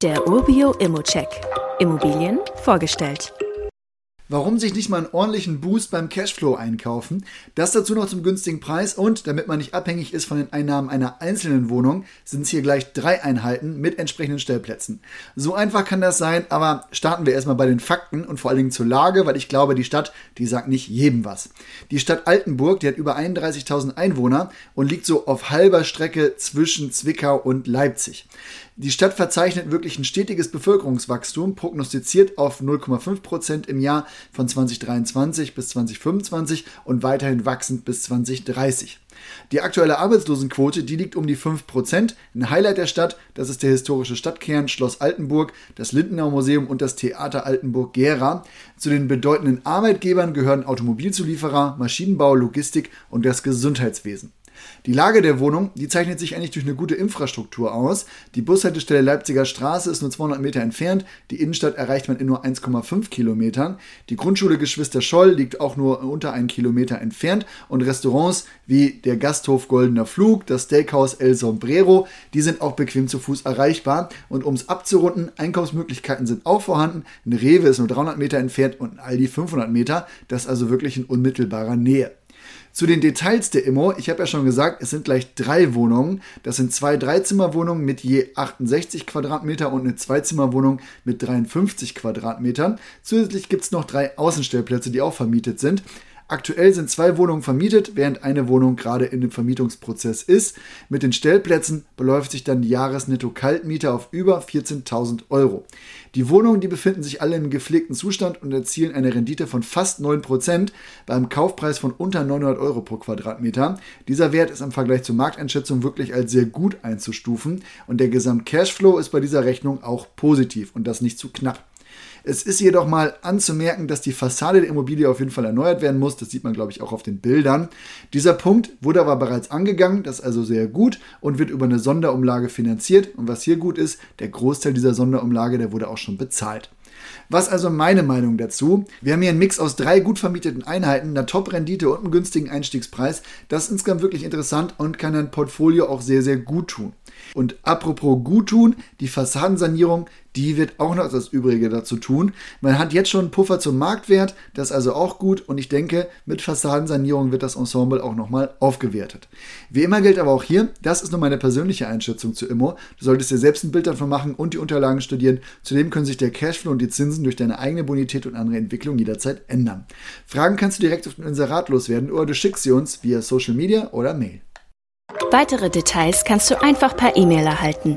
Der Urbio Immocheck. Immobilien vorgestellt. Warum sich nicht mal einen ordentlichen Boost beim Cashflow einkaufen? Das dazu noch zum günstigen Preis und damit man nicht abhängig ist von den Einnahmen einer einzelnen Wohnung, sind es hier gleich drei Einheiten mit entsprechenden Stellplätzen. So einfach kann das sein, aber starten wir erstmal bei den Fakten und vor allen Dingen zur Lage, weil ich glaube, die Stadt, die sagt nicht jedem was. Die Stadt Altenburg, die hat über 31.000 Einwohner und liegt so auf halber Strecke zwischen Zwickau und Leipzig. Die Stadt verzeichnet wirklich ein stetiges Bevölkerungswachstum, prognostiziert auf 0,5 Prozent im Jahr von 2023 bis 2025 und weiterhin wachsend bis 2030. Die aktuelle Arbeitslosenquote, die liegt um die 5%. Ein Highlight der Stadt, das ist der historische Stadtkern Schloss Altenburg, das Lindenau Museum und das Theater Altenburg-Gera. Zu den bedeutenden Arbeitgebern gehören Automobilzulieferer, Maschinenbau, Logistik und das Gesundheitswesen. Die Lage der Wohnung, die zeichnet sich eigentlich durch eine gute Infrastruktur aus. Die Bushaltestelle Leipziger Straße ist nur 200 Meter entfernt. Die Innenstadt erreicht man in nur 1,5 Kilometern. Die Grundschule Geschwister Scholl liegt auch nur unter einen Kilometer entfernt. Und Restaurants wie der Gasthof Goldener Flug, das Steakhouse El Sombrero, die sind auch bequem zu Fuß erreichbar. Und um es abzurunden, Einkaufsmöglichkeiten sind auch vorhanden. Ein Rewe ist nur 300 Meter entfernt und ein Aldi 500 Meter. Das ist also wirklich in unmittelbarer Nähe. Zu den Details der Immo. Ich habe ja schon gesagt, es sind gleich drei Wohnungen. Das sind zwei Dreizimmerwohnungen mit je 68 Quadratmeter und eine Zweizimmerwohnung mit 53 Quadratmetern. Zusätzlich gibt es noch drei Außenstellplätze, die auch vermietet sind. Aktuell sind zwei Wohnungen vermietet, während eine Wohnung gerade in dem Vermietungsprozess ist. Mit den Stellplätzen beläuft sich dann die Jahresnetto-Kaltmiete auf über 14.000 Euro. Die Wohnungen, die befinden sich alle im gepflegten Zustand und erzielen eine Rendite von fast 9% beim Kaufpreis von unter 900 Euro pro Quadratmeter. Dieser Wert ist im Vergleich zur Markteinschätzung wirklich als sehr gut einzustufen und der Gesamt-Cashflow ist bei dieser Rechnung auch positiv und das nicht zu knapp. Es ist jedoch mal anzumerken, dass die Fassade der Immobilie auf jeden Fall erneuert werden muss. Das sieht man, glaube ich, auch auf den Bildern. Dieser Punkt wurde aber bereits angegangen. Das ist also sehr gut und wird über eine Sonderumlage finanziert. Und was hier gut ist, der Großteil dieser Sonderumlage, der wurde auch schon bezahlt. Was also meine Meinung dazu? Wir haben hier einen Mix aus drei gut vermieteten Einheiten, einer Top-Rendite und einem günstigen Einstiegspreis. Das ist insgesamt wirklich interessant und kann ein Portfolio auch sehr, sehr gut tun. Und apropos gut tun, die Fassadensanierung, die wird auch noch das Übrige dazu tun. Man hat jetzt schon einen Puffer zum Marktwert, das ist also auch gut und ich denke, mit Fassadensanierung wird das Ensemble auch nochmal aufgewertet. Wie immer gilt aber auch hier, das ist nur meine persönliche Einschätzung zu Immo. Du solltest dir selbst ein Bild davon machen und die Unterlagen studieren. Zudem können sich der Cashflow und die Zinsen durch deine eigene Bonität und andere Entwicklung jederzeit ändern. Fragen kannst du direkt auf dem Inserat loswerden oder du schickst sie uns via Social Media oder Mail. Weitere Details kannst du einfach per E-Mail erhalten.